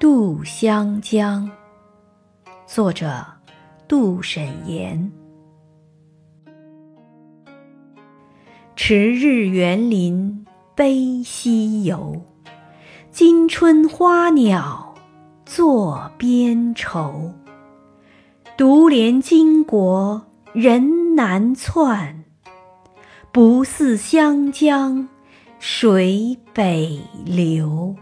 渡湘江作者杜审言迟日园林悲西游，今春花鸟作边愁，独怜巾帼人难窜，不似湘江水北流。